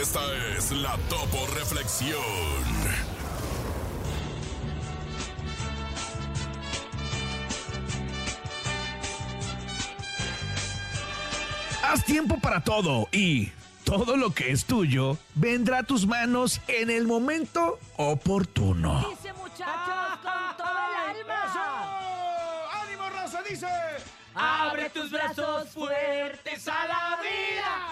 Esta es la Topo Reflexión. Haz tiempo para todo y todo lo que es tuyo vendrá a tus manos en el momento oportuno. Dice muchachos con todo el alma. ¡Ánimo, raza! Dice. Abre tus brazos fuertes a la vida.